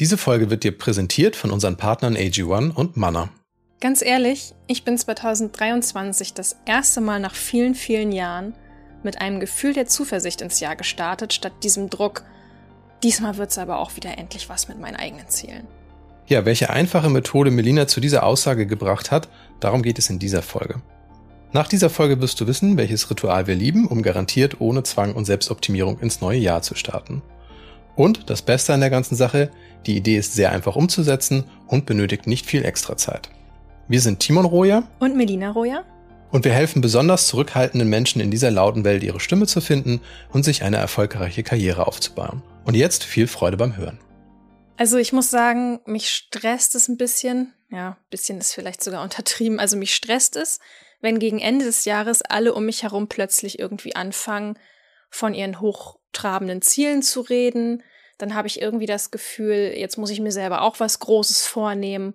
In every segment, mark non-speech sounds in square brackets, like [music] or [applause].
Diese Folge wird dir präsentiert von unseren Partnern AG1 und Manna. Ganz ehrlich, ich bin 2023 das erste Mal nach vielen, vielen Jahren mit einem Gefühl der Zuversicht ins Jahr gestartet, statt diesem Druck, diesmal wird es aber auch wieder endlich was mit meinen eigenen Zielen. Ja, welche einfache Methode Melina zu dieser Aussage gebracht hat, darum geht es in dieser Folge. Nach dieser Folge wirst du wissen, welches Ritual wir lieben, um garantiert ohne Zwang und Selbstoptimierung ins neue Jahr zu starten. Und das Beste an der ganzen Sache, die Idee ist sehr einfach umzusetzen und benötigt nicht viel extra Zeit. Wir sind Timon Roja und Melina Roja und wir helfen besonders zurückhaltenden Menschen in dieser lauten Welt ihre Stimme zu finden und sich eine erfolgreiche Karriere aufzubauen. Und jetzt viel Freude beim Hören. Also ich muss sagen, mich stresst es ein bisschen. Ja, ein bisschen ist vielleicht sogar untertrieben. Also mich stresst es, wenn gegen Ende des Jahres alle um mich herum plötzlich irgendwie anfangen, von ihren hochtrabenden Zielen zu reden. Dann habe ich irgendwie das Gefühl, jetzt muss ich mir selber auch was Großes vornehmen.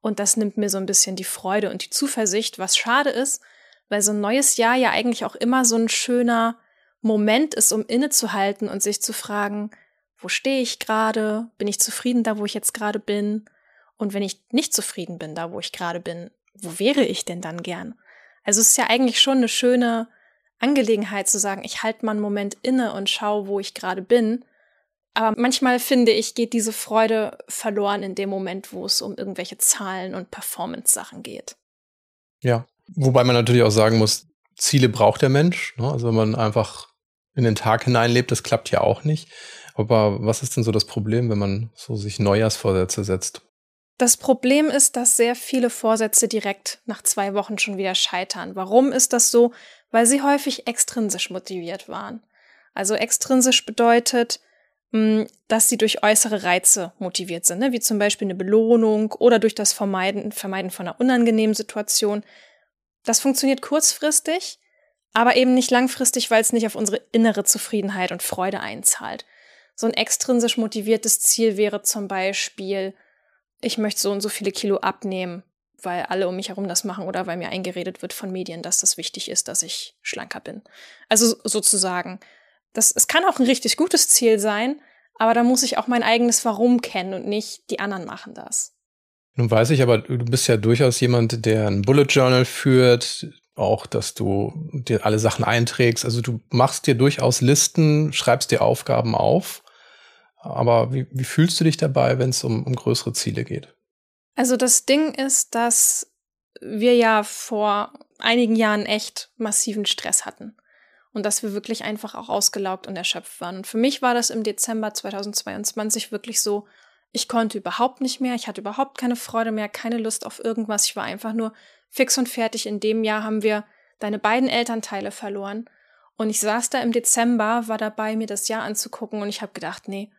Und das nimmt mir so ein bisschen die Freude und die Zuversicht, was schade ist, weil so ein neues Jahr ja eigentlich auch immer so ein schöner Moment ist, um innezuhalten und sich zu fragen, wo stehe ich gerade? Bin ich zufrieden da, wo ich jetzt gerade bin? Und wenn ich nicht zufrieden bin da, wo ich gerade bin, wo wäre ich denn dann gern? Also es ist ja eigentlich schon eine schöne Angelegenheit zu sagen, ich halte mal einen Moment inne und schaue, wo ich gerade bin aber manchmal finde ich, geht diese Freude verloren in dem Moment, wo es um irgendwelche Zahlen und Performance-Sachen geht. Ja, wobei man natürlich auch sagen muss, Ziele braucht der Mensch. Ne? Also wenn man einfach in den Tag hineinlebt, das klappt ja auch nicht. Aber was ist denn so das Problem, wenn man so sich Neujahrsvorsätze setzt? Das Problem ist, dass sehr viele Vorsätze direkt nach zwei Wochen schon wieder scheitern. Warum ist das so? Weil sie häufig extrinsisch motiviert waren. Also extrinsisch bedeutet, dass sie durch äußere Reize motiviert sind, ne? wie zum Beispiel eine Belohnung oder durch das Vermeiden, Vermeiden von einer unangenehmen Situation. Das funktioniert kurzfristig, aber eben nicht langfristig, weil es nicht auf unsere innere Zufriedenheit und Freude einzahlt. So ein extrinsisch motiviertes Ziel wäre zum Beispiel, ich möchte so und so viele Kilo abnehmen, weil alle um mich herum das machen oder weil mir eingeredet wird von Medien, dass das wichtig ist, dass ich schlanker bin. Also sozusagen das, es kann auch ein richtig gutes Ziel sein, aber da muss ich auch mein eigenes Warum kennen und nicht die anderen machen das. Nun weiß ich aber, du bist ja durchaus jemand, der ein Bullet Journal führt, auch, dass du dir alle Sachen einträgst. Also du machst dir durchaus Listen, schreibst dir Aufgaben auf. Aber wie, wie fühlst du dich dabei, wenn es um, um größere Ziele geht? Also das Ding ist, dass wir ja vor einigen Jahren echt massiven Stress hatten und dass wir wirklich einfach auch ausgelaugt und erschöpft waren. Und für mich war das im Dezember 2022 wirklich so, ich konnte überhaupt nicht mehr, ich hatte überhaupt keine Freude mehr, keine Lust auf irgendwas, ich war einfach nur fix und fertig. In dem Jahr haben wir deine beiden Elternteile verloren und ich saß da im Dezember, war dabei, mir das Jahr anzugucken und ich habe gedacht, nee,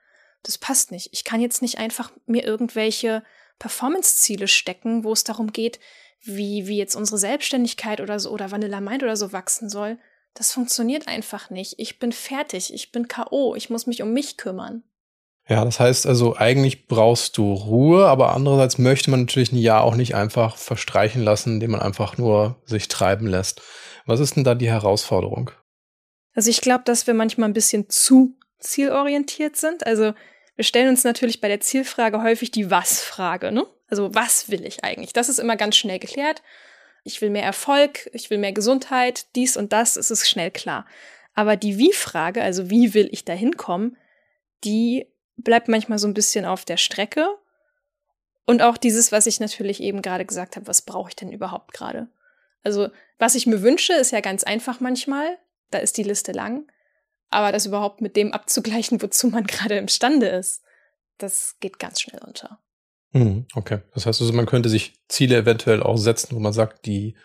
das passt nicht. Ich kann jetzt nicht einfach mir irgendwelche Performance-Ziele stecken, wo es darum geht, wie, wie jetzt unsere Selbstständigkeit oder so oder Vanilla Mind oder so wachsen soll. Das funktioniert einfach nicht. Ich bin fertig, ich bin KO, ich muss mich um mich kümmern. Ja, das heißt also, eigentlich brauchst du Ruhe, aber andererseits möchte man natürlich ein Jahr auch nicht einfach verstreichen lassen, indem man einfach nur sich treiben lässt. Was ist denn da die Herausforderung? Also ich glaube, dass wir manchmal ein bisschen zu zielorientiert sind. Also wir stellen uns natürlich bei der Zielfrage häufig die Was-Frage, ne? Also was will ich eigentlich? Das ist immer ganz schnell geklärt ich will mehr Erfolg, ich will mehr Gesundheit, dies und das, ist es schnell klar. Aber die Wie-Frage, also wie will ich da hinkommen, die bleibt manchmal so ein bisschen auf der Strecke. Und auch dieses, was ich natürlich eben gerade gesagt habe, was brauche ich denn überhaupt gerade? Also, was ich mir wünsche, ist ja ganz einfach manchmal. Da ist die Liste lang. Aber das überhaupt mit dem abzugleichen, [laughs] wozu man gerade imstande ist, das geht ganz schnell unter. Mhm, okay. Das heißt also, man könnte sich Ziele eventuell auch setzen, wo man sagt, die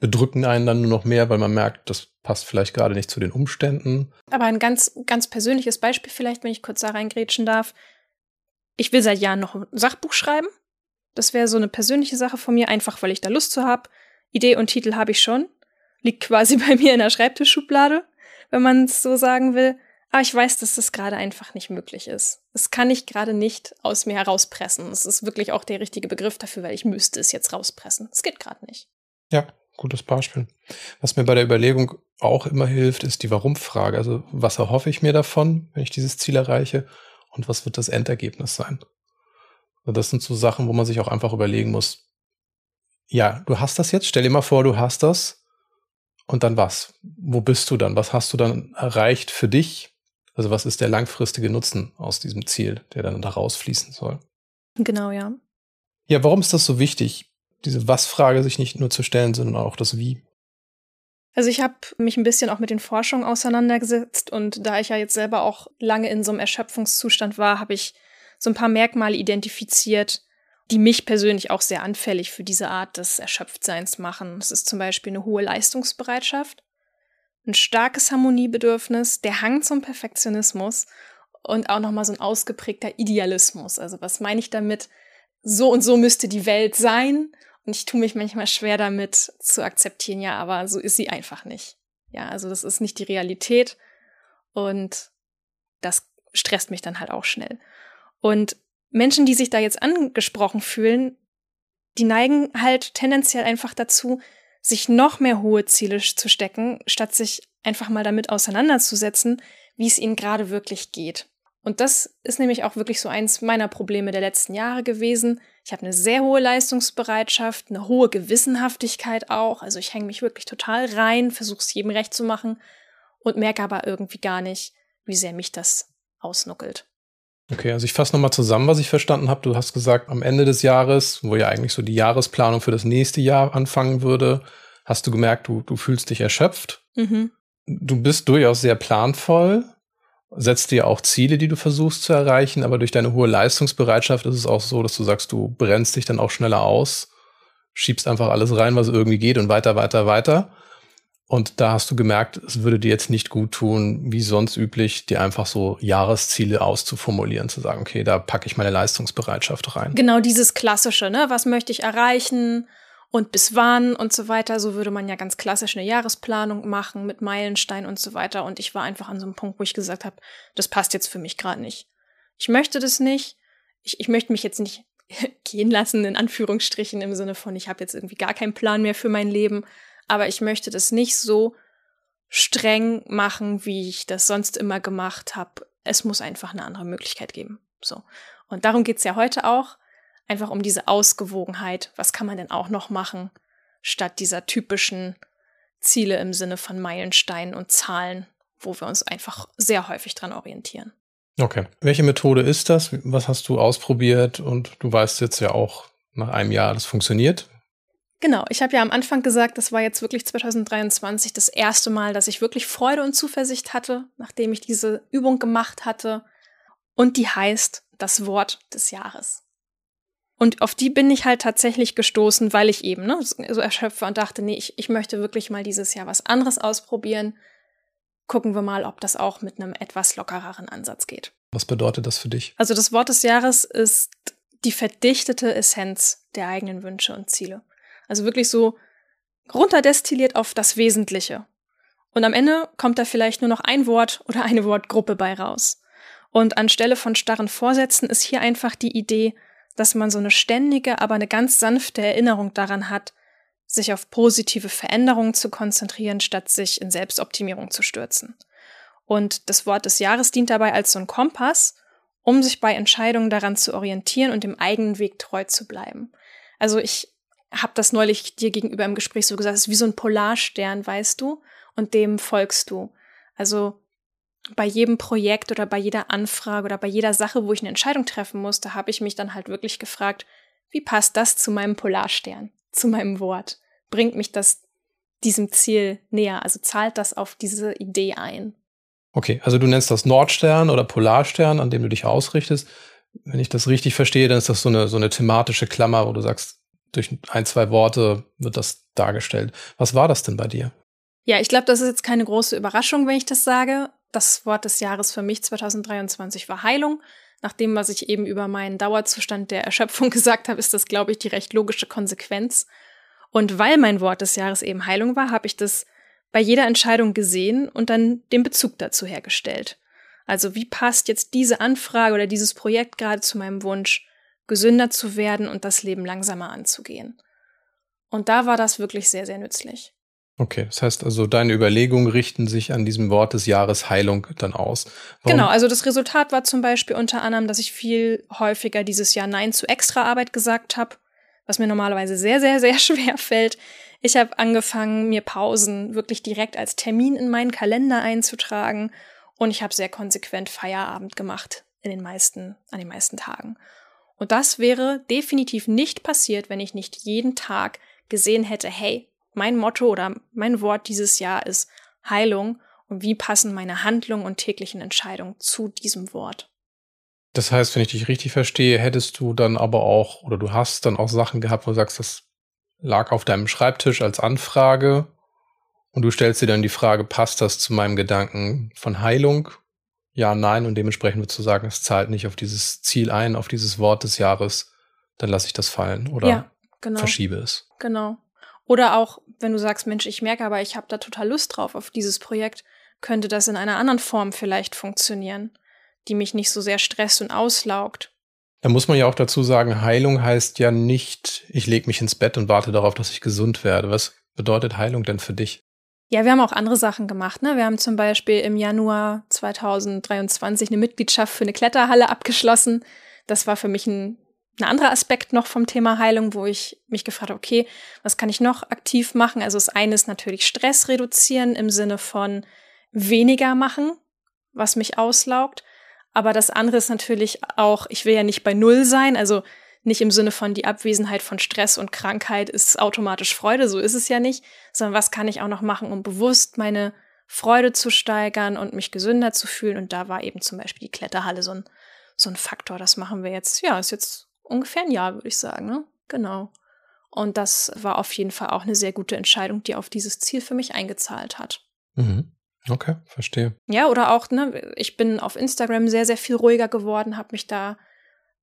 bedrücken einen dann nur noch mehr, weil man merkt, das passt vielleicht gerade nicht zu den Umständen. Aber ein ganz, ganz persönliches Beispiel vielleicht, wenn ich kurz da reingrätschen darf. Ich will seit Jahren noch ein Sachbuch schreiben. Das wäre so eine persönliche Sache von mir, einfach weil ich da Lust zu habe. Idee und Titel habe ich schon. Liegt quasi [laughs] bei mir in der Schreibtischschublade, wenn man es so sagen will. Aber ich weiß, dass das gerade einfach nicht möglich ist. Es kann ich gerade nicht aus mir herauspressen. Es ist wirklich auch der richtige Begriff dafür, weil ich müsste es jetzt rauspressen. Es geht gerade nicht. Ja, gutes Beispiel. Was mir bei der Überlegung auch immer hilft, ist die Warum-Frage. Also was erhoffe ich mir davon, wenn ich dieses Ziel erreiche? Und was wird das Endergebnis sein? Das sind so Sachen, wo man sich auch einfach überlegen muss, ja, du hast das jetzt, stell dir mal vor, du hast das und dann was? Wo bist du dann? Was hast du dann erreicht für dich? Also was ist der langfristige Nutzen aus diesem Ziel, der dann da rausfließen soll? Genau, ja. Ja, warum ist das so wichtig, diese Was-Frage sich nicht nur zu stellen, sondern auch das Wie? Also ich habe mich ein bisschen auch mit den Forschungen auseinandergesetzt und da ich ja jetzt selber auch lange in so einem Erschöpfungszustand war, habe ich so ein paar Merkmale identifiziert, die mich persönlich auch sehr anfällig für diese Art des Erschöpftseins machen. Es ist zum Beispiel eine hohe Leistungsbereitschaft, ein starkes Harmoniebedürfnis, der Hang zum Perfektionismus und auch nochmal so ein ausgeprägter Idealismus. Also was meine ich damit? So und so müsste die Welt sein. Und ich tue mich manchmal schwer damit zu akzeptieren, ja, aber so ist sie einfach nicht. Ja, also das ist nicht die Realität und das stresst mich dann halt auch schnell. Und Menschen, die sich da jetzt angesprochen fühlen, die neigen halt tendenziell einfach dazu, sich noch mehr hohe Ziele zu stecken, statt sich einfach mal damit auseinanderzusetzen, wie es ihnen gerade wirklich geht. Und das ist nämlich auch wirklich so eins meiner Probleme der letzten Jahre gewesen. Ich habe eine sehr hohe Leistungsbereitschaft, eine hohe Gewissenhaftigkeit auch. Also ich hänge mich wirklich total rein, versuche es jedem recht zu machen und merke aber irgendwie gar nicht, wie sehr mich das ausnuckelt. Okay, also ich fasse nochmal zusammen, was ich verstanden habe. Du hast gesagt, am Ende des Jahres, wo ja eigentlich so die Jahresplanung für das nächste Jahr anfangen würde, hast du gemerkt, du, du fühlst dich erschöpft. Mhm. Du bist durchaus sehr planvoll, setzt dir auch Ziele, die du versuchst zu erreichen, aber durch deine hohe Leistungsbereitschaft ist es auch so, dass du sagst, du brennst dich dann auch schneller aus, schiebst einfach alles rein, was irgendwie geht und weiter, weiter, weiter. Und da hast du gemerkt, es würde dir jetzt nicht gut tun, wie sonst üblich, dir einfach so Jahresziele auszuformulieren, zu sagen, okay, da packe ich meine Leistungsbereitschaft rein. Genau dieses klassische, ne? Was möchte ich erreichen und bis wann und so weiter. So würde man ja ganz klassisch eine Jahresplanung machen mit Meilenstein und so weiter. Und ich war einfach an so einem Punkt, wo ich gesagt habe, das passt jetzt für mich gerade nicht. Ich möchte das nicht. Ich, ich möchte mich jetzt nicht [laughs] gehen lassen, in Anführungsstrichen, im Sinne von, ich habe jetzt irgendwie gar keinen Plan mehr für mein Leben aber ich möchte das nicht so streng machen, wie ich das sonst immer gemacht habe. Es muss einfach eine andere Möglichkeit geben. So. Und darum geht's ja heute auch. Einfach um diese Ausgewogenheit. Was kann man denn auch noch machen, statt dieser typischen Ziele im Sinne von Meilensteinen und Zahlen, wo wir uns einfach sehr häufig dran orientieren. Okay. Welche Methode ist das? Was hast du ausprobiert? Und du weißt jetzt ja auch nach einem Jahr, das funktioniert. Genau, ich habe ja am Anfang gesagt, das war jetzt wirklich 2023 das erste Mal, dass ich wirklich Freude und Zuversicht hatte, nachdem ich diese Übung gemacht hatte. Und die heißt das Wort des Jahres. Und auf die bin ich halt tatsächlich gestoßen, weil ich eben ne, so erschöpfe und dachte, nee, ich, ich möchte wirklich mal dieses Jahr was anderes ausprobieren. Gucken wir mal, ob das auch mit einem etwas lockereren Ansatz geht. Was bedeutet das für dich? Also das Wort des Jahres ist die verdichtete Essenz der eigenen Wünsche und Ziele. Also wirklich so runterdestilliert auf das Wesentliche. Und am Ende kommt da vielleicht nur noch ein Wort oder eine Wortgruppe bei raus. Und anstelle von starren Vorsätzen ist hier einfach die Idee, dass man so eine ständige, aber eine ganz sanfte Erinnerung daran hat, sich auf positive Veränderungen zu konzentrieren, statt sich in Selbstoptimierung zu stürzen. Und das Wort des Jahres dient dabei als so ein Kompass, um sich bei Entscheidungen daran zu orientieren und dem eigenen Weg treu zu bleiben. Also ich habe das neulich dir gegenüber im Gespräch so gesagt, es ist wie so ein Polarstern, weißt du, und dem folgst du. Also bei jedem Projekt oder bei jeder Anfrage oder bei jeder Sache, wo ich eine Entscheidung treffen musste, habe ich mich dann halt wirklich gefragt, wie passt das zu meinem Polarstern, zu meinem Wort? Bringt mich das diesem Ziel näher? Also zahlt das auf diese Idee ein? Okay, also du nennst das Nordstern oder Polarstern, an dem du dich ausrichtest. Wenn ich das richtig verstehe, dann ist das so eine, so eine thematische Klammer, wo du sagst, durch ein, zwei Worte wird das dargestellt. Was war das denn bei dir? Ja, ich glaube, das ist jetzt keine große Überraschung, wenn ich das sage. Das Wort des Jahres für mich 2023 war Heilung. Nach dem, was ich eben über meinen Dauerzustand der Erschöpfung [laughs] gesagt habe, ist das, glaube ich, die recht logische Konsequenz. Und weil mein Wort des Jahres eben Heilung war, habe ich das bei jeder Entscheidung gesehen und dann den Bezug dazu hergestellt. Also wie passt jetzt diese Anfrage oder dieses Projekt gerade zu meinem Wunsch? Gesünder zu werden und das Leben langsamer anzugehen. Und da war das wirklich sehr, sehr nützlich. Okay, das heißt also, deine Überlegungen richten sich an diesem Wort des Jahres Heilung dann aus. Warum? Genau, also das Resultat war zum Beispiel unter anderem, dass ich viel häufiger dieses Jahr Nein zu Extraarbeit gesagt habe, was mir normalerweise sehr, sehr, sehr [laughs] schwer fällt. Ich habe angefangen, mir Pausen wirklich direkt als Termin in meinen Kalender einzutragen und ich habe sehr konsequent Feierabend gemacht in den meisten, an den meisten Tagen. Und das wäre definitiv nicht passiert, wenn ich nicht jeden Tag gesehen hätte, hey, mein Motto oder mein Wort dieses Jahr ist Heilung und wie passen meine Handlungen und täglichen Entscheidungen zu diesem Wort. Das heißt, wenn ich dich richtig verstehe, hättest du dann aber auch oder du hast dann auch Sachen gehabt, wo du sagst, das lag auf deinem Schreibtisch als Anfrage und du stellst dir dann die Frage, passt das zu meinem Gedanken von Heilung? Ja, nein und dementsprechend würdest du sagen, es zahlt nicht auf dieses Ziel ein, auf dieses Wort des Jahres, dann lasse ich das fallen oder ja, genau. verschiebe es. Genau. Oder auch, wenn du sagst, Mensch, ich merke aber, ich habe da total Lust drauf auf dieses Projekt, könnte das in einer anderen Form vielleicht funktionieren, die mich nicht so sehr stresst und auslaugt. Da muss man ja auch dazu sagen, Heilung heißt ja nicht, ich lege mich ins Bett und warte darauf, dass ich gesund werde. Was bedeutet Heilung denn für dich? Ja, wir haben auch andere Sachen gemacht. Ne? Wir haben zum Beispiel im Januar 2023 eine Mitgliedschaft für eine Kletterhalle abgeschlossen. Das war für mich ein ein anderer Aspekt noch vom Thema Heilung, wo ich mich gefragt habe, okay, was kann ich noch aktiv machen? Also das eine ist natürlich Stress reduzieren im Sinne von weniger machen, was mich auslaugt. Aber das andere ist natürlich auch, ich will ja nicht bei Null sein, also nicht im Sinne von die Abwesenheit von Stress und Krankheit ist automatisch Freude, so ist es ja nicht, sondern was kann ich auch noch machen, um bewusst meine Freude zu steigern und mich gesünder zu fühlen. Und da war eben zum Beispiel die Kletterhalle so ein, so ein Faktor. Das machen wir jetzt, ja, ist jetzt ungefähr ein Jahr, würde ich sagen. Ne? Genau. Und das war auf jeden Fall auch eine sehr gute Entscheidung, die auf dieses Ziel für mich eingezahlt hat. Mhm. Okay, verstehe. Ja, oder auch, ne, ich bin auf Instagram sehr, sehr viel ruhiger geworden, habe mich da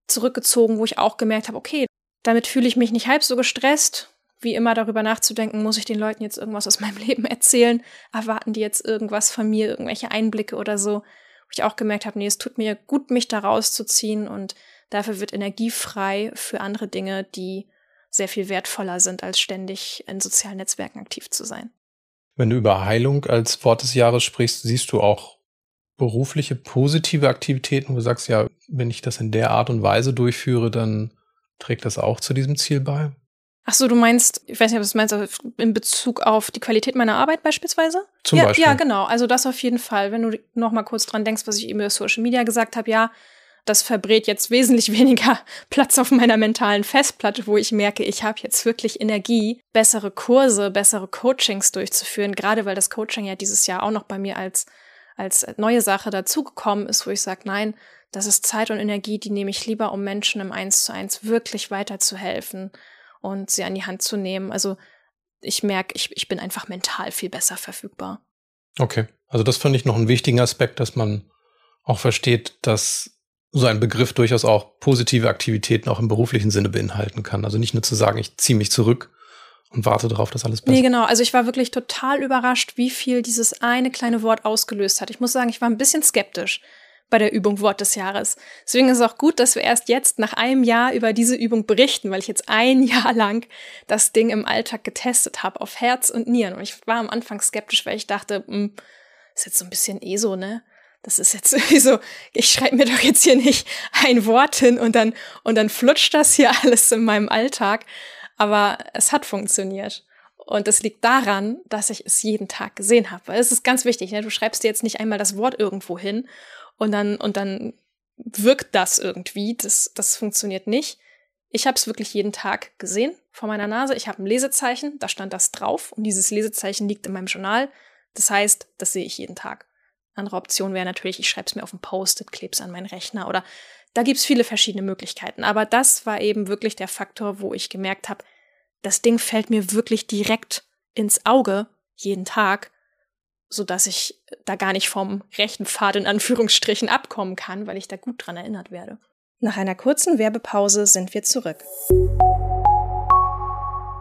zurückgezogen, wo ich auch gemerkt habe, okay, damit fühle ich mich nicht halb so gestresst, wie immer darüber nachzudenken, muss ich den Leuten jetzt irgendwas aus meinem [laughs] Leben erzählen? Erwarten die jetzt irgendwas von mir, irgendwelche Einblicke oder so? Wo ich auch gemerkt habe, nee, es tut mir gut, mich da rauszuziehen und Dafür wird Energie frei für andere Dinge, die sehr viel wertvoller sind, als ständig in sozialen Netzwerken aktiv zu sein. Wenn du über Heilung als Wort des Jahres sprichst, siehst du auch berufliche positive Aktivitäten, wo du sagst, ja, wenn ich das in der Art und Weise durchführe, dann trägt das auch zu diesem Ziel bei? Ach so, du meinst, ich weiß nicht, was du meinst, in Bezug auf die Qualität meiner Arbeit beispielsweise? Zum ja, Beispiel. Ja, genau. Also das auf jeden Fall. Wenn du noch mal kurz dran denkst, was ich eben über Social Media gesagt habe, ja, das verbrät jetzt wesentlich [laughs] weniger Platz auf meiner mentalen Festplatte, wo ich merke, ich habe jetzt wirklich Energie, bessere Kurse, bessere Coachings durchzuführen, gerade weil das Coaching ja dieses Jahr auch noch bei mir als, als neue Sache dazugekommen ist, wo ich sage, nein, das ist Zeit und Energie, die nehme ich lieber, um Menschen im Eins zu eins wirklich weiterzuhelfen und sie an die Hand zu nehmen. Also ich merke, ich, ich bin einfach mental viel besser verfügbar. Okay, also das fand ich noch einen wichtigen Aspekt, dass man auch versteht, dass so ein Begriff durchaus auch positive Aktivitäten auch im beruflichen Sinne beinhalten kann. Also nicht nur zu sagen, ich ziehe mich zurück und warte darauf, dass alles besser Nee, genau. Also ich war wirklich total überrascht, wie viel dieses eine kleine Wort ausgelöst hat. Ich muss sagen, ich war ein bisschen skeptisch bei der Übung Wort des Jahres. Deswegen ist es auch gut, dass wir erst jetzt nach einem Jahr über diese Übung berichten, weil ich jetzt ein [laughs] Jahr lang das Ding im Alltag getestet habe, auf Herz und Nieren. Und ich war am Anfang skeptisch, weil ich dachte, mh, hm, ist jetzt so ein bisschen eh so, ne? das ist jetzt [laughs] sowieso, ich schreibe mir doch jetzt hier nicht ein Wort hin und dann, und dann flutscht das hier [laughs] alles in meinem Alltag. Aber es hat funktioniert. Und es liegt daran, dass ich es jeden Tag gesehen habe. Weil es ist ganz wichtig, ne? du schreibst dir jetzt nicht einmal das Wort irgendwo hin und dann, und dann wirkt das irgendwie. Das, das funktioniert nicht. Ich habe es wirklich jeden Tag gesehen vor meiner Nase. Ich habe ein Lesezeichen, da stand das drauf und dieses Lesezeichen liegt in meinem Journal. Das heißt, das sehe ich jeden Tag. Andere Option wäre natürlich, ich schreibe es mir auf ein Post-it, klebe es an meinen Rechner oder da gibt es viele verschiedene Möglichkeiten. Aber das war eben wirklich der Faktor, wo ich gemerkt habe, das Ding fällt mir wirklich direkt ins Auge jeden Tag, so dass ich da gar nicht vom rechten Pfad in Anführungsstrichen abkommen kann, weil ich da gut dran erinnert werde. Nach einer kurzen Werbepause sind wir zurück.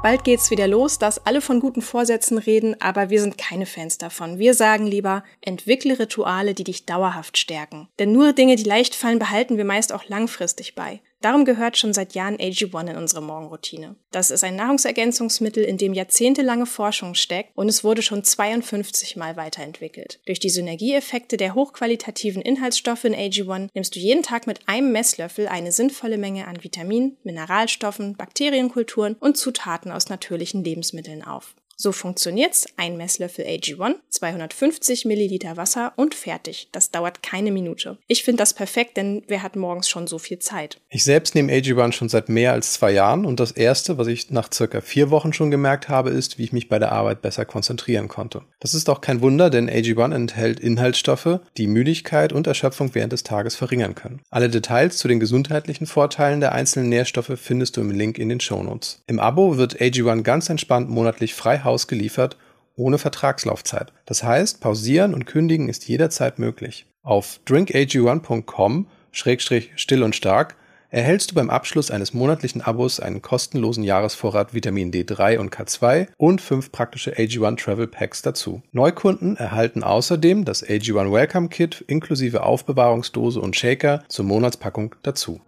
Bald geht's wieder los, dass alle von guten Vorsätzen reden, aber wir sind keine Fans davon. Wir sagen lieber, entwickle Rituale, die dich dauerhaft stärken. Denn nur Dinge, die leicht fallen, behalten wir meist auch langfristig bei. Darum gehört schon seit Jahren AG1 in unsere Morgenroutine. Das ist ein Nahrungsergänzungsmittel, in dem jahrzehntelange Forschung steckt und es wurde schon 52 Mal weiterentwickelt. Durch die Synergieeffekte der hochqualitativen Inhaltsstoffe in AG1 nimmst du jeden Tag mit einem Messlöffel eine sinnvolle Menge an Vitaminen, Mineralstoffen, Bakterienkulturen und Zutaten aus natürlichen Lebensmitteln auf. So funktioniert's. Ein Messlöffel AG1, 250 Milliliter Wasser und fertig. Das dauert keine Minute. Ich finde das perfekt, denn wer hat morgens schon so viel Zeit? Ich selbst nehme AG1 schon seit mehr als zwei Jahren und das erste, was ich nach circa vier Wochen schon gemerkt habe, ist, wie ich mich bei der Arbeit besser konzentrieren konnte. Das ist auch kein Wunder, denn AG1 enthält Inhaltsstoffe, die Müdigkeit und Erschöpfung während des Tages verringern können. Alle Details zu den gesundheitlichen Vorteilen der einzelnen Nährstoffe findest du im Link in den Shownotes. Im Abo wird AG1 ganz entspannt monatlich frei Haus geliefert, ohne Vertragslaufzeit. Das heißt, pausieren und kündigen ist jederzeit möglich. Auf drinkag1.com-still und stark erhältst du beim Abschluss eines monatlichen Abos einen kostenlosen Jahresvorrat Vitamin D3 und K2 und fünf praktische AG1 Travel Packs dazu. Neukunden erhalten außerdem das AG1 Welcome Kit inklusive Aufbewahrungsdose und Shaker zur Monatspackung dazu.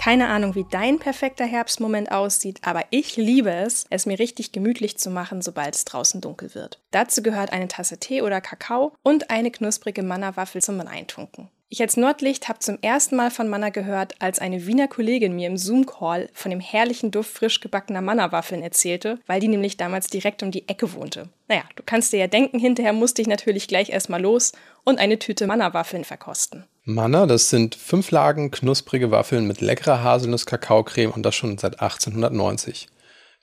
Keine Ahnung, wie dein perfekter Herbstmoment aussieht, aber ich liebe es, es mir richtig gemütlich zu machen, sobald es draußen dunkel wird. Dazu gehört eine Tasse Tee oder Kakao und eine knusprige Manna-Waffel zum Eintunken. Ich als Nordlicht habe zum ersten Mal von Manna gehört, als eine Wiener Kollegin mir im Zoom-Call von dem herrlichen Duft frisch gebackener Manna-Waffeln erzählte, weil die nämlich damals direkt um die Ecke wohnte. Naja, du kannst dir ja denken, hinterher musste ich natürlich gleich erstmal los und eine Tüte Manna-Waffeln verkosten. Manna, das sind fünf Lagen knusprige Waffeln mit leckerer Haselnuss-Kakaocreme und das schon seit 1890.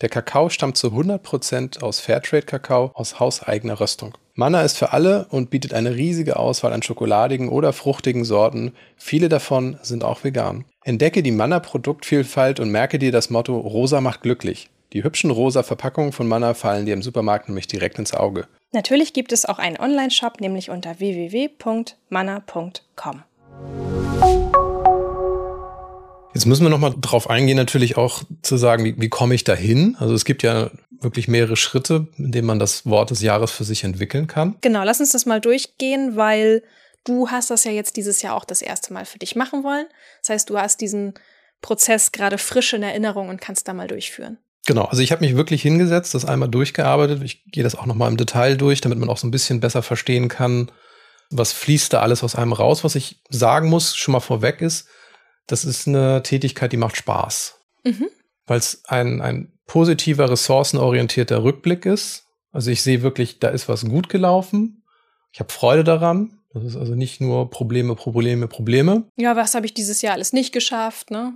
Der Kakao stammt zu 100% aus Fairtrade-Kakao aus hauseigener Röstung. Manna ist für alle und bietet eine riesige Auswahl an schokoladigen oder fruchtigen Sorten. Viele davon sind auch vegan. Entdecke die Manna-Produktvielfalt und merke dir das Motto Rosa macht glücklich. Die hübschen rosa Verpackungen von Manna fallen dir im Supermarkt nämlich direkt ins Auge. Natürlich gibt es auch einen Online-Shop, nämlich unter www.manna.com. Jetzt müssen wir nochmal drauf eingehen, natürlich auch zu sagen, wie, wie komme ich da hin? Also es gibt ja wirklich mehrere Schritte, in denen man das Wort des Jahres für sich entwickeln kann. Genau, lass uns das mal durchgehen, weil du hast das ja jetzt dieses Jahr auch das erste Mal für dich machen wollen. Das heißt, du hast diesen Prozess gerade frisch in Erinnerung und kannst da mal durchführen. Genau, also ich habe mich wirklich hingesetzt, das einmal durchgearbeitet. Ich gehe das auch nochmal im Detail durch, damit man auch so ein bisschen besser verstehen kann, was fließt da alles aus einem raus. Was ich sagen muss, schon mal vorweg ist, das ist eine Tätigkeit, die macht Spaß. Mhm. Weil es ein, ein positiver, ressourcenorientierter Rückblick ist. Also ich sehe wirklich, da ist was gut gelaufen. Ich habe Freude daran. Das ist also nicht nur Probleme, Probleme, Probleme. Ja, was habe ich dieses Jahr alles nicht geschafft, ne?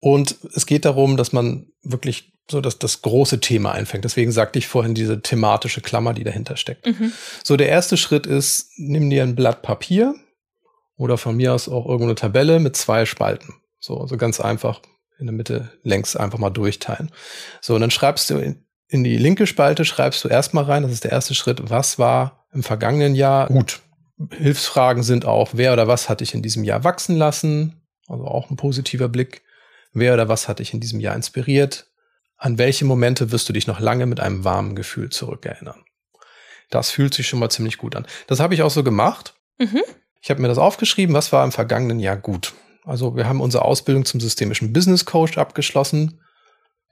Und es geht darum, dass man wirklich so dass das große Thema einfängt. Deswegen sagte ich vorhin diese thematische Klammer, die dahinter steckt. Mhm. So, der erste Schritt ist, nimm dir ein Blatt Papier oder von mir aus auch irgendeine Tabelle mit zwei Spalten. So, also ganz einfach in der Mitte längs einfach mal durchteilen. So, und dann schreibst du in, in die linke Spalte, schreibst du erstmal rein, das ist der erste Schritt, was war im vergangenen Jahr gut. Hilfsfragen sind auch, wer oder was hatte ich in diesem Jahr wachsen lassen? Also auch ein positiver Blick. Wer oder was hat dich in diesem Jahr inspiriert? An welche Momente wirst du dich noch lange mit einem warmen Gefühl zurückerinnern? Das fühlt sich schon mal ziemlich gut an. Das habe ich auch so gemacht. Mhm. Ich habe mir das aufgeschrieben, was war im vergangenen Jahr gut. Also wir haben unsere Ausbildung zum systemischen Business Coach abgeschlossen.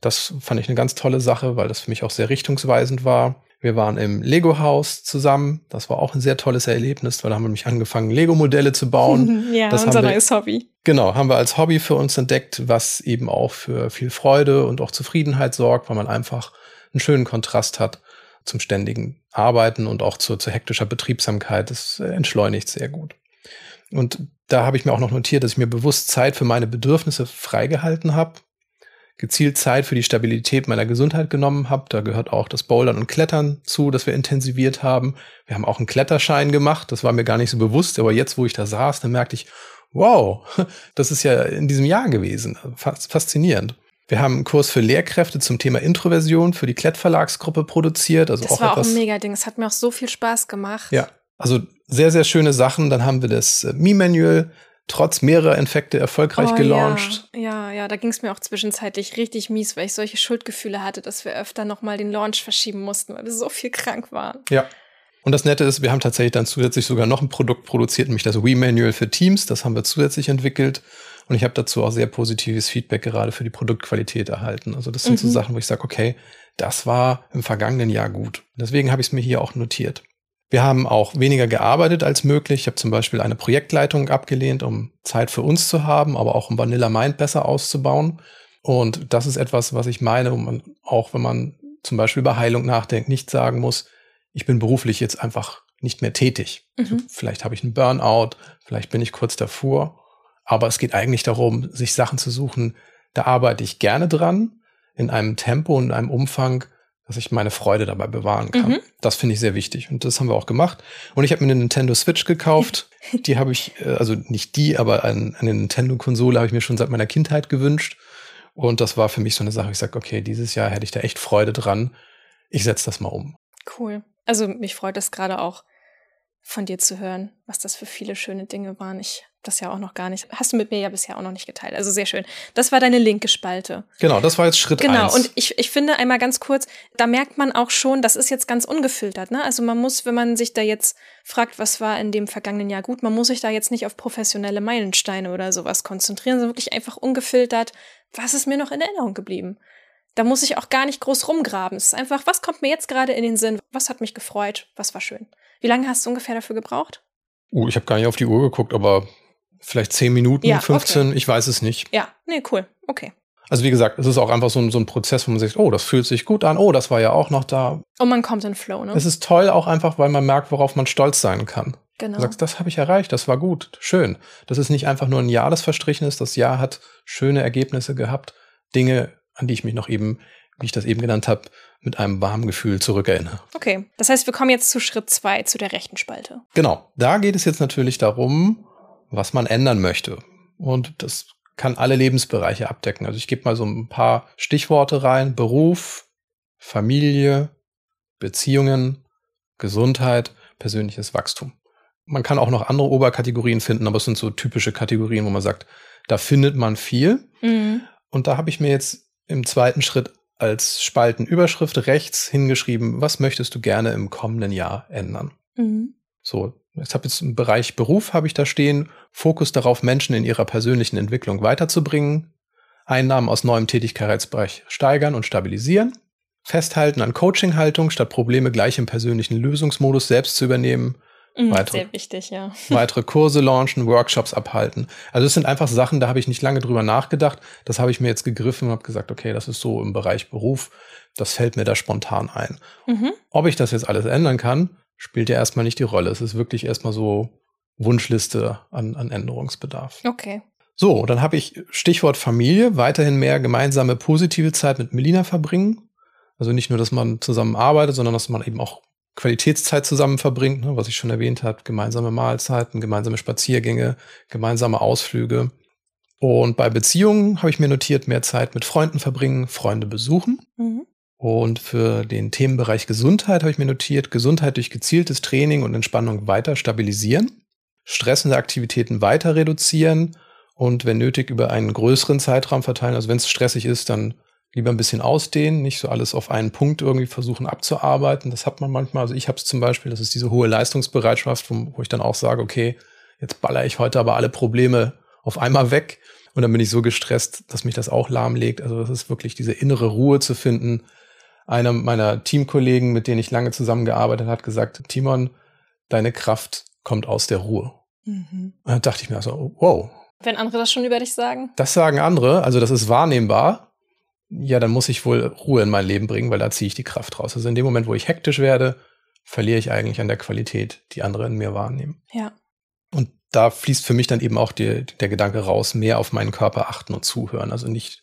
Das fand ich eine ganz tolle Sache, weil das für mich auch sehr richtungsweisend war. Wir waren im Lego-Haus zusammen. Das war auch ein sehr tolles Erlebnis, weil da haben wir nämlich angefangen, Lego-Modelle zu bauen. [laughs] ja, das unser wir, neues Hobby. Genau, haben wir als Hobby für uns entdeckt, was eben auch für viel Freude und auch Zufriedenheit sorgt, weil man einfach einen schönen Kontrast hat zum ständigen Arbeiten und auch zur, zur hektischer Betriebsamkeit. Das entschleunigt sehr gut. Und da habe ich mir auch noch notiert, dass ich mir bewusst Zeit für meine Bedürfnisse freigehalten habe gezielt Zeit für die Stabilität meiner Gesundheit genommen habe. Da gehört auch das Bouldern und Klettern zu, das wir intensiviert haben. Wir haben auch einen Kletterschein gemacht. Das war mir gar nicht so bewusst, aber jetzt, wo ich da saß, dann merkte ich, wow, [laughs] das ist ja in diesem Jahr gewesen. Faszinierend. Wir haben einen Kurs für Lehrkräfte zum Thema Introversion für die Klettverlagsgruppe produziert. Also das auch war etwas, auch ein Mega-Ding. Es hat mir auch so viel Spaß gemacht. Ja, also sehr, sehr schöne Sachen. Dann haben wir das äh, Me-Manual trotz mehrerer Infekte erfolgreich oh, gelauncht. Ja, ja, ja da ging es mir auch zwischenzeitlich richtig mies, weil ich solche Schuldgefühle hatte, dass wir öfter nochmal den Launch verschieben mussten, weil wir so viel krank waren. Ja. Und das Nette ist, wir haben tatsächlich dann zusätzlich sogar noch ein Produkt produziert, nämlich das Wii-Manual für Teams. Das haben wir zusätzlich entwickelt. Und ich habe dazu auch sehr positives Feedback gerade für die Produktqualität erhalten. Also das sind mhm. so Sachen, wo ich sage, okay, das war im vergangenen Jahr gut. Deswegen habe ich es mir hier auch notiert. Wir haben auch weniger gearbeitet als möglich. Ich habe zum Beispiel eine Projektleitung abgelehnt, um Zeit für uns zu haben, aber auch um Vanilla Mind besser auszubauen. Und das ist etwas, was ich meine, wo man auch, wenn man zum Beispiel über Heilung nachdenkt, nicht sagen muss, ich bin beruflich jetzt einfach nicht mehr tätig. Also mhm. vielleicht habe ich einen Burnout, vielleicht bin ich kurz davor. Aber es geht eigentlich darum, sich Sachen zu suchen, da arbeite ich gerne dran, in einem Tempo und in einem Umfang, dass ich meine Freude dabei bewahren kann. Mhm. Das finde ich sehr wichtig und das haben wir auch gemacht. Und ich habe mir eine Nintendo Switch gekauft. [laughs] die habe ich, äh, also nicht die, aber eine, eine Nintendo-Konsole habe ich mir schon seit meiner Kindheit gewünscht. Und das war für mich so eine Sache, ich sage, okay, dieses Jahr hätte ich da echt Freude dran. Ich setze das mal um. Cool. Also mich freut es gerade auch von dir zu hören, was das für viele schöne Dinge waren. Ich das ja auch noch gar nicht. Hast du mit mir ja bisher auch noch nicht geteilt. Also sehr schön. Das war deine linke Spalte. Genau, das war jetzt Schritt genau, eins. Genau, und ich, ich finde einmal ganz kurz, da merkt man auch schon, das ist jetzt ganz ungefiltert. Ne? Also man muss, wenn man sich da jetzt fragt, was war in dem vergangenen Jahr gut, man muss sich da jetzt nicht auf professionelle Meilensteine oder sowas konzentrieren, sondern wirklich einfach ungefiltert, was ist mir noch in Erinnerung geblieben. Da muss ich auch gar nicht groß rumgraben. Es ist einfach, was kommt mir jetzt gerade in den Sinn? Was hat mich gefreut? Was war schön? Wie lange hast du ungefähr dafür gebraucht? Uh, ich habe gar nicht auf die Uhr geguckt, aber vielleicht 10 Minuten, ja, 15, okay. ich weiß es nicht. Ja, nee, cool. Okay. Also wie gesagt, es ist auch einfach so ein, so ein Prozess, wo man sagt, oh, das fühlt sich gut an, oh, das war ja auch noch da. Und man kommt in Flow, ne? Es ist toll auch einfach, weil man merkt, worauf man stolz sein kann. Genau. Du sagst, das habe ich erreicht, das war gut, schön. Das ist nicht einfach nur ein Jahr, das verstrichen ist. Das Jahr hat schöne Ergebnisse gehabt, Dinge, an die ich mich noch eben, wie ich das eben genannt habe, mit einem warmen Gefühl zurückerinnere. Okay, das heißt, wir kommen jetzt zu Schritt zwei, zu der rechten Spalte. Genau, da geht es jetzt natürlich darum, was man ändern möchte. Und das kann alle Lebensbereiche abdecken. Also ich gebe mal so ein paar Stichworte rein. Beruf, Familie, Beziehungen, Gesundheit, persönliches Wachstum. Man kann auch noch andere Oberkategorien finden, aber es sind so typische Kategorien, wo man sagt, da findet man viel. Mhm. Und da habe ich mir jetzt im zweiten Schritt als Spaltenüberschrift rechts hingeschrieben, was möchtest du gerne im kommenden Jahr ändern? Mhm. So, ich habe jetzt im Bereich Beruf habe ich da stehen, Fokus darauf, Menschen in ihrer persönlichen Entwicklung weiterzubringen, Einnahmen aus neuem Tätigkeitsbereich steigern und stabilisieren, festhalten an Coaching-Haltung, statt Probleme gleich im persönlichen Lösungsmodus selbst zu übernehmen, mhm, weitere, sehr wichtig, ja. [laughs] weitere Kurse launchen, Workshops abhalten. Also es sind einfach Sachen, da habe ich nicht lange drüber nachgedacht. Das habe ich mir jetzt gegriffen und habe gesagt, okay, das ist so im Bereich Beruf. Das fällt mir da spontan ein. Mhm. Ob ich das jetzt alles ändern kann, spielt ja erstmal nicht die Rolle. Es ist wirklich erstmal so Wunschliste an, an Änderungsbedarf. Okay. So, dann habe ich Stichwort Familie, weiterhin mehr gemeinsame positive Zeit mit Melina verbringen. Also nicht nur, dass man zusammen arbeitet, sondern dass man eben auch Qualitätszeit zusammen verbringt, ne, was ich schon erwähnt habe, gemeinsame Mahlzeiten, gemeinsame Spaziergänge, gemeinsame Ausflüge. Und bei Beziehungen habe ich mir notiert, mehr Zeit mit Freunden verbringen, Freunde besuchen. Mhm. Und für den Themenbereich Gesundheit habe ich mir notiert, Gesundheit durch gezieltes Training und Entspannung weiter stabilisieren, stressende Aktivitäten weiter reduzieren und wenn nötig über einen größeren Zeitraum verteilen. Also wenn es stressig ist, dann lieber ein bisschen ausdehnen, nicht so alles auf einen Punkt irgendwie versuchen abzuarbeiten. Das hat man manchmal. Also ich habe es zum Beispiel, das ist diese hohe Leistungsbereitschaft, wo, wo ich dann auch sage, okay, jetzt baller ich heute aber alle Probleme auf einmal weg. Und dann bin ich so gestresst, dass mich das auch lahmlegt. Also das ist wirklich diese innere Ruhe zu finden, einer meiner Teamkollegen, mit denen ich lange zusammengearbeitet habe, hat gesagt, Timon, deine Kraft kommt aus der Ruhe. Mhm. Und dann dachte ich mir also, wow. Wenn andere das schon über dich sagen? Das sagen andere, also das ist wahrnehmbar. Ja, dann muss ich wohl Ruhe in mein Leben bringen, weil da ziehe ich die Kraft raus. Also in dem Moment, wo ich hektisch werde, verliere ich eigentlich an der Qualität, die andere in mir wahrnehmen. Ja. Und da fließt für mich dann eben auch die, der Gedanke raus, mehr auf meinen Körper achten und zuhören. Also nicht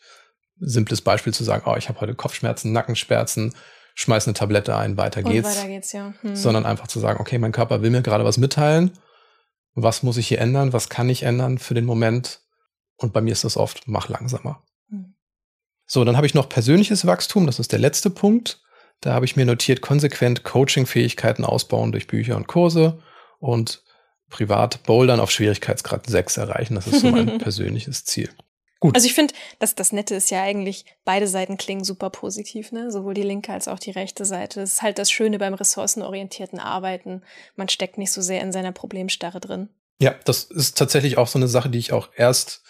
simples Beispiel zu sagen, oh, ich habe heute Kopfschmerzen, Nackenschmerzen, schmeiß eine Tablette ein, weiter geht's. Und weiter geht's, ja. Hm. Sondern einfach zu sagen, okay, mein Körper will mir gerade was mitteilen. Was muss ich hier ändern? Was kann ich ändern für den Moment? Und bei mir ist das oft, mach langsamer. Hm. So, dann habe ich noch persönliches Wachstum. Das ist der letzte Punkt. Da habe ich mir notiert, konsequent Coaching-Fähigkeiten ausbauen durch Bücher und Kurse und privat Bouldern auf Schwierigkeitsgrad 6 erreichen. Das ist so mein [laughs] persönliches Ziel. Gut. Also ich finde, dass das Nette ist ja eigentlich, beide Seiten klingen super positiv, ne? Sowohl die linke als auch die rechte Seite. Das ist halt das Schöne beim ressourcenorientierten Arbeiten. Man steckt nicht so sehr in seiner Problemstarre drin. Ja, das ist tatsächlich auch so eine Sache, die ich auch erst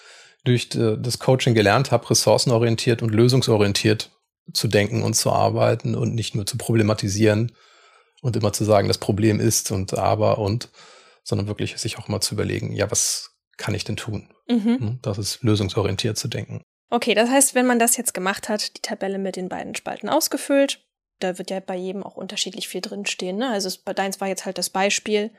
durch das Coaching gelernt habe, ressourcenorientiert und lösungsorientiert zu denken und zu arbeiten und nicht nur zu problematisieren und immer zu sagen, das Problem ist und aber und, sondern wirklich sich auch mal zu überlegen, ja, was kann ich denn tun? Mhm. Hm, das ist lösungsorientiert zu denken. Okay, das heißt, wenn man das jetzt gemacht hat, die Tabelle mit den beiden Spalten ausgefüllt, da wird ja bei jedem auch unterschiedlich viel drinstehen. Ne? Also bei deins war jetzt halt das Beispiel.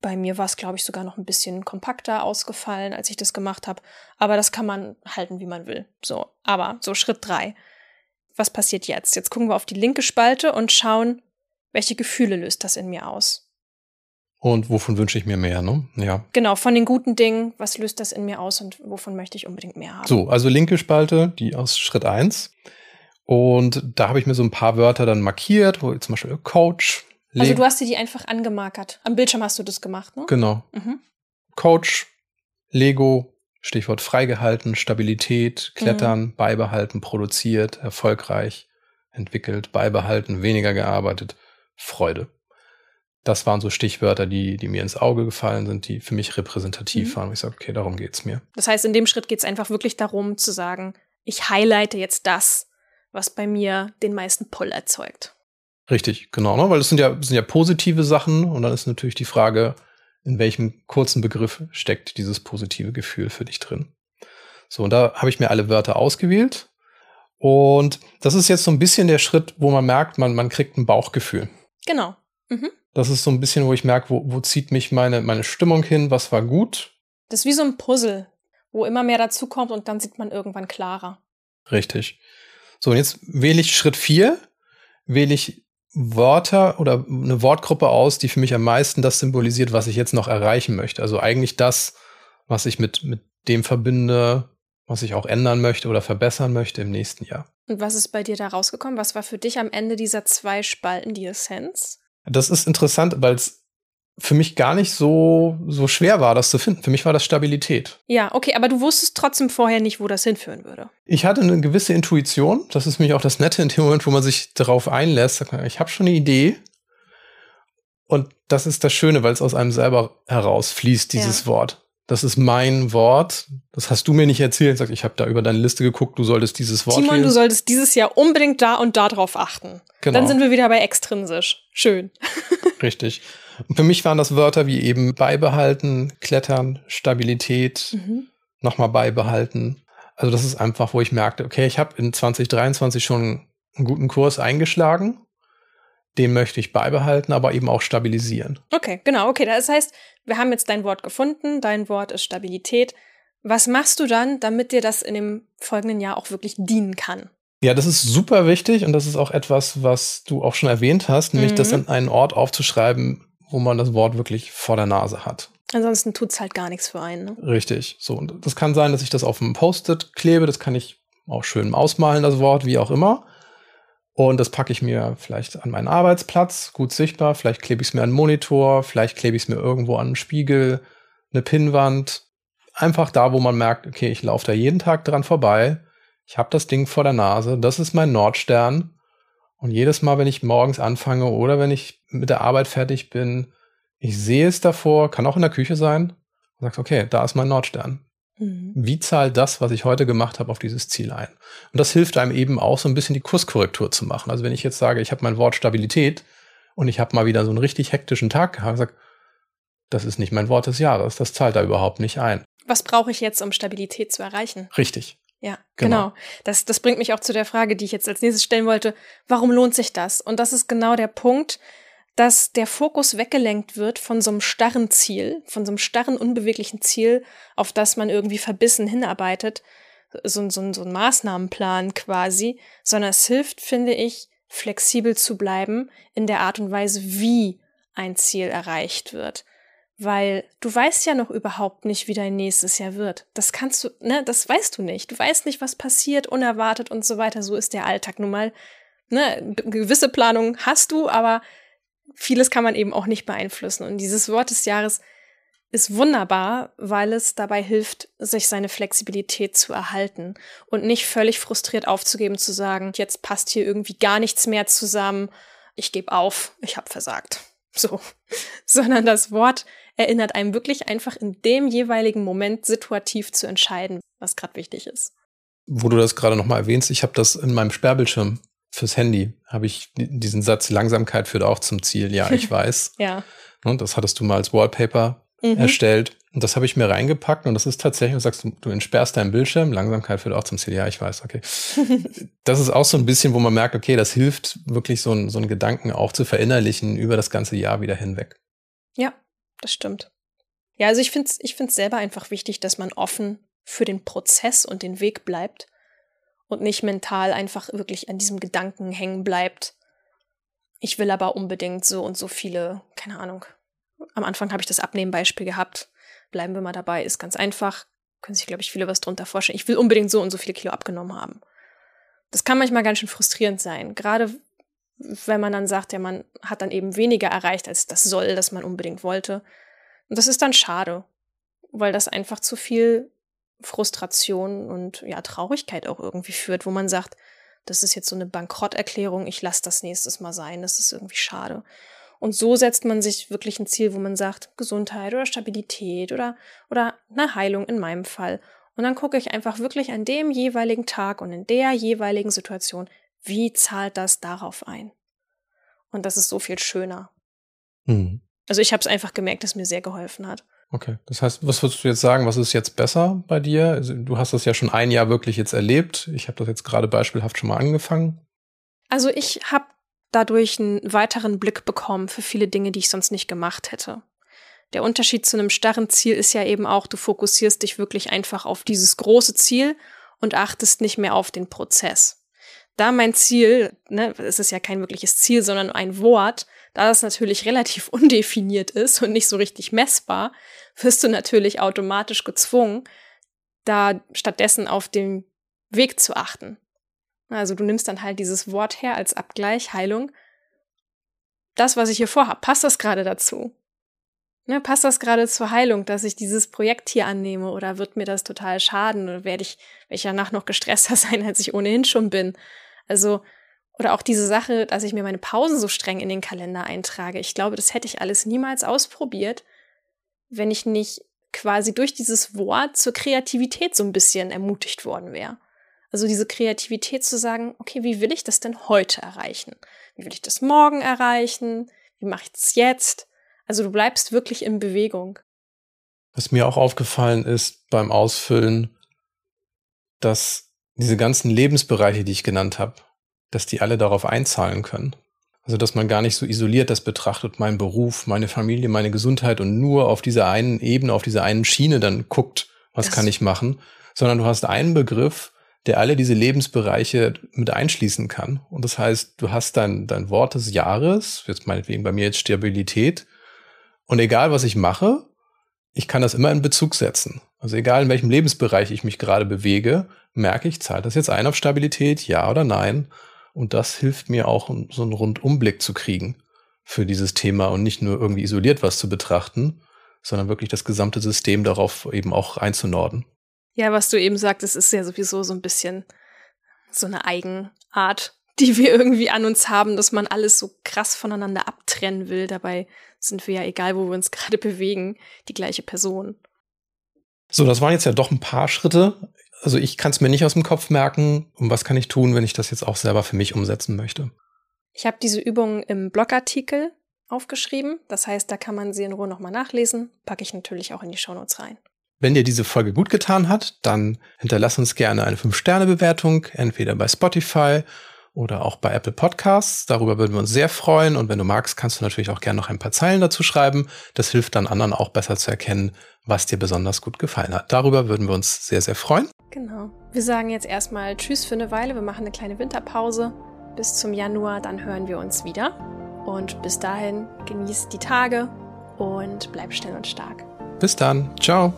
Bei mir war es, glaube ich, sogar noch ein bisschen kompakter ausgefallen, als ich das gemacht habe. Aber das kann man halten, wie man will. So, aber so Schritt drei. Was passiert jetzt? Jetzt gucken wir auf die linke Spalte und schauen, welche Gefühle löst das in mir aus? Und wovon wünsche ich mir mehr, ne? Ja. Genau, von den guten Dingen, was löst das in mir aus und wovon möchte ich unbedingt mehr haben? So, also linke Spalte, die aus Schritt eins. Und da habe ich mir so ein paar Wörter dann markiert, wo zum Beispiel Coach. Also du hast dir die einfach angemarkert. Am Bildschirm hast du das gemacht, ne? Genau. Mhm. Coach, Lego, Stichwort freigehalten, Stabilität, Klettern, mhm. beibehalten, produziert, erfolgreich, entwickelt, beibehalten, weniger gearbeitet, Freude das waren so Stichwörter, die, die mir ins Auge gefallen sind, die für mich repräsentativ mhm. waren. Ich sage, okay, darum geht's mir. Das heißt, in dem Schritt geht es einfach wirklich darum zu sagen, ich highlighte jetzt das, was bei mir den meisten Pull erzeugt. Richtig, genau, ne? weil es sind ja, sind ja positive Sachen und dann ist natürlich die Frage, in welchem kurzen Begriff steckt dieses positive Gefühl für dich drin. So, und da habe ich mir alle Wörter ausgewählt. Und das ist jetzt so ein bisschen der Schritt, wo man merkt, man, man kriegt ein Bauchgefühl. Genau. Mhm. Das ist so ein bisschen, wo ich merke, wo, wo zieht mich meine, meine Stimmung hin, was war gut. Das ist wie so ein Puzzle, wo immer mehr dazukommt und dann sieht man irgendwann klarer. Richtig. So, und jetzt wähle ich Schritt vier, wähle ich Wörter oder eine Wortgruppe aus, die für mich am meisten das symbolisiert, was ich jetzt noch erreichen möchte. Also eigentlich das, was ich mit, mit dem verbinde, was ich auch ändern möchte oder verbessern möchte im nächsten Jahr. Und was ist bei dir da rausgekommen? Was war für dich am Ende dieser zwei Spalten die Essenz? Das ist interessant, weil es für mich gar nicht so, so schwer war, das zu finden. Für mich war das Stabilität. Ja, okay, aber du wusstest trotzdem vorher nicht, wo das hinführen würde. Ich hatte eine gewisse Intuition. Das ist nämlich auch das Nette in dem Moment, wo man sich darauf einlässt. Ich habe schon eine Idee. Und das ist das Schöne, weil es aus einem selber herausfließt, dieses ja. Wort das ist mein Wort. Das hast du mir nicht erzählt. Sag, ich habe da über deine Liste geguckt, du solltest dieses Wort Timon, wählen. du solltest dieses Jahr unbedingt da und da drauf achten. Genau. Dann sind wir wieder bei extrinsisch. Schön. [laughs] Richtig. Und für mich waren das Wörter wie eben beibehalten, klettern, Stabilität, mhm. nochmal beibehalten. Also das ist einfach, wo ich merkte, okay, ich habe in 2023 schon einen guten Kurs eingeschlagen den möchte ich beibehalten, aber eben auch stabilisieren. Okay, genau, okay. Das heißt, wir haben jetzt dein Wort gefunden, dein Wort ist Stabilität. Was machst du dann, damit dir das in dem folgenden Jahr auch wirklich dienen kann? Ja, das ist super wichtig und das ist auch etwas, was du auch schon erwähnt hast, nämlich mhm. das an einen Ort aufzuschreiben, wo man das Wort wirklich vor der Nase hat. Ansonsten tut es halt gar nichts für einen. Ne? Richtig. So, und das kann sein, dass ich das auf einem Post-it klebe, das kann ich auch schön ausmalen, das Wort, wie auch immer. Und das packe ich mir vielleicht an meinen Arbeitsplatz, gut sichtbar. Vielleicht klebe ich es mir an den Monitor, vielleicht klebe ich es mir irgendwo an einen Spiegel, eine Pinnwand. Einfach da, wo man merkt, okay, ich laufe da jeden Tag dran vorbei. Ich habe das Ding vor der Nase. Das ist mein Nordstern. Und jedes Mal, wenn ich morgens anfange oder wenn ich mit der Arbeit fertig bin, ich sehe es davor, kann auch in der Küche sein, und sagst, okay, da ist mein Nordstern. Mhm. Wie zahlt das, was ich heute gemacht habe, auf dieses Ziel ein? Und das hilft einem eben auch so ein bisschen die Kurskorrektur zu machen. Also wenn ich jetzt sage, ich habe mein Wort Stabilität und ich habe mal wieder so einen richtig hektischen Tag gehabt, sage, das ist nicht mein Wort des Jahres, das zahlt da überhaupt nicht ein. Was brauche ich jetzt, um Stabilität zu erreichen? Richtig. Ja, genau. genau. Das, das bringt mich auch zu der Frage, die ich jetzt als nächstes stellen wollte. Warum lohnt sich das? Und das ist genau der Punkt, dass der Fokus weggelenkt wird von so einem starren Ziel, von so einem starren, unbeweglichen Ziel, auf das man irgendwie verbissen hinarbeitet, so, so, so ein Maßnahmenplan quasi, sondern es hilft, finde ich, flexibel zu bleiben in der Art und Weise, wie ein Ziel erreicht wird. Weil du weißt ja noch überhaupt nicht, wie dein nächstes Jahr wird. Das kannst du, ne, das weißt du nicht. Du weißt nicht, was passiert, unerwartet und so weiter. So ist der Alltag nun mal. Ne, gewisse Planung hast du, aber vieles kann man eben auch nicht beeinflussen. Und dieses Wort des Jahres ist wunderbar, weil es dabei hilft, sich seine Flexibilität zu erhalten und nicht völlig frustriert aufzugeben, zu sagen, jetzt passt hier irgendwie gar nichts mehr zusammen, ich gebe auf, ich habe versagt. [laughs] So, [laughs] sondern das Wort erinnert einem wirklich einfach in dem jeweiligen Moment situativ zu entscheiden, was gerade wichtig ist. Wo du das gerade nochmal erwähnst, ich habe das in meinem Sperrbildschirm fürs Handy, habe ich diesen Satz, Langsamkeit führt auch zum Ziel. Ja, ich [laughs] weiß. ja. Und das hattest du mal als Wallpaper mhm. erstellt. Und das habe ich mir reingepackt und das ist tatsächlich, du sagst, du entsperrst deinen Bildschirm, Langsamkeit führt auch zum Ziel. Ja, ich weiß, okay. [laughs] das ist auch so ein bisschen, wo man merkt, okay, das hilft wirklich so, ein, so einen Gedanken auch zu verinnerlichen über das ganze Jahr wieder hinweg. Ja, das stimmt. Ja, also ich finde es ich find's selber einfach wichtig, dass man offen für den Prozess und den Weg bleibt und nicht mental einfach wirklich an diesem Gedanken hängen bleibt. Ich will aber unbedingt so und so viele, keine Ahnung, am Anfang habe ich das Abnehmen-Beispiel gehabt. Bleiben wir mal dabei, ist ganz einfach. Können sich, glaube ich, viele was drunter vorstellen. Ich will unbedingt so und so viele Kilo abgenommen haben. Das kann manchmal ganz schön frustrierend sein. Gerade wenn man dann sagt, ja, man hat dann eben weniger erreicht als das soll, das man unbedingt wollte. Und das ist dann schade, weil das einfach zu viel Frustration und ja, Traurigkeit auch irgendwie führt, wo man sagt, das ist jetzt so eine Bankrotterklärung, ich lasse das nächstes Mal sein, das ist irgendwie schade. Und so setzt man sich wirklich ein Ziel, wo man sagt, Gesundheit oder Stabilität oder, oder eine Heilung in meinem Fall. Und dann gucke ich einfach wirklich an dem jeweiligen Tag und in der jeweiligen Situation, wie zahlt das darauf ein? Und das ist so viel schöner. Mhm. Also ich habe es einfach gemerkt, dass mir sehr geholfen hat. Okay, das heißt, was würdest du jetzt sagen, was ist jetzt besser bei dir? Also, du hast das ja schon ein Jahr wirklich jetzt erlebt. Ich habe das jetzt gerade beispielhaft schon mal angefangen. Also ich habe dadurch einen weiteren Blick bekommen für viele Dinge, die ich sonst nicht gemacht hätte. Der Unterschied zu einem starren Ziel ist ja eben auch, du fokussierst dich wirklich einfach auf dieses große Ziel und achtest nicht mehr auf den Prozess. Da mein Ziel, ne, es ist ja kein wirkliches Ziel, sondern ein Wort, da das natürlich relativ [laughs] undefiniert ist und nicht so richtig messbar, wirst du natürlich automatisch gezwungen, da stattdessen auf den Weg zu achten. Also du nimmst dann halt dieses Wort her als Abgleich, Heilung. Das, was ich hier vorhabe, passt das gerade dazu? Ne, passt das gerade zur Heilung, dass ich dieses Projekt hier annehme oder wird mir das total schaden oder werde ich, werde ich danach noch gestresster [laughs] sein, als ich ohnehin schon bin? Also, oder auch diese Sache, dass ich mir meine Pausen so streng in den Kalender eintrage. Ich glaube, das hätte ich alles niemals ausprobiert, wenn ich nicht quasi durch dieses Wort zur Kreativität so ein bisschen ermutigt worden wäre. Also diese Kreativität zu sagen, okay, wie will ich das denn heute erreichen? Wie will ich das morgen erreichen? Wie mache ich es jetzt? Also du bleibst wirklich in Bewegung. Was mir auch aufgefallen ist beim Ausfüllen, dass diese ganzen Lebensbereiche, die ich genannt habe, dass die alle darauf einzahlen können. Also dass man gar nicht so isoliert das betrachtet, mein Beruf, meine Familie, meine Gesundheit und nur auf dieser einen Ebene, auf dieser einen Schiene dann guckt, was das kann ich machen, sondern du hast einen Begriff, der alle diese Lebensbereiche mit einschließen kann. Und das heißt, du hast dein, dein Wort des Jahres, jetzt meinetwegen bei mir jetzt Stabilität. Und egal, was ich mache, ich kann das immer in Bezug setzen. Also egal, in welchem Lebensbereich ich mich gerade bewege, merke ich, zahlt das jetzt ein auf Stabilität, ja oder nein? Und das hilft mir auch, so einen Rundumblick zu kriegen für dieses Thema und nicht nur irgendwie isoliert was zu betrachten, sondern wirklich das gesamte System darauf eben auch einzunorden. Ja, was du eben sagtest, ist ja sowieso so ein bisschen so eine Eigenart, die wir irgendwie an uns haben, dass man alles so krass voneinander abtrennen will. Dabei sind wir ja, egal wo wir uns [laughs] gerade bewegen, die gleiche Person. So, das waren jetzt ja doch ein paar Schritte. Also ich kann es mir nicht aus dem Kopf merken. Und was kann ich tun, wenn ich das jetzt auch selber für mich umsetzen möchte? Ich habe diese Übung im Blogartikel aufgeschrieben. Das heißt, da kann man sie in Ruhe nochmal nachlesen. Packe ich natürlich auch in die Shownotes rein. Wenn dir diese Folge gut getan hat, dann hinterlass uns gerne eine 5-Sterne-Bewertung, entweder bei Spotify oder auch bei Apple Podcasts. Darüber würden wir uns sehr freuen. Und wenn du magst, kannst du natürlich auch gerne noch ein paar Zeilen dazu schreiben. Das hilft dann anderen auch besser zu erkennen, was dir besonders gut gefallen hat. Darüber würden wir uns sehr, sehr freuen. Genau. Wir sagen jetzt erstmal Tschüss für eine Weile. Wir machen eine kleine Winterpause. Bis zum Januar, dann hören wir uns wieder. Und bis dahin genieß die Tage und bleib schnell und stark. Bis dann. Ciao.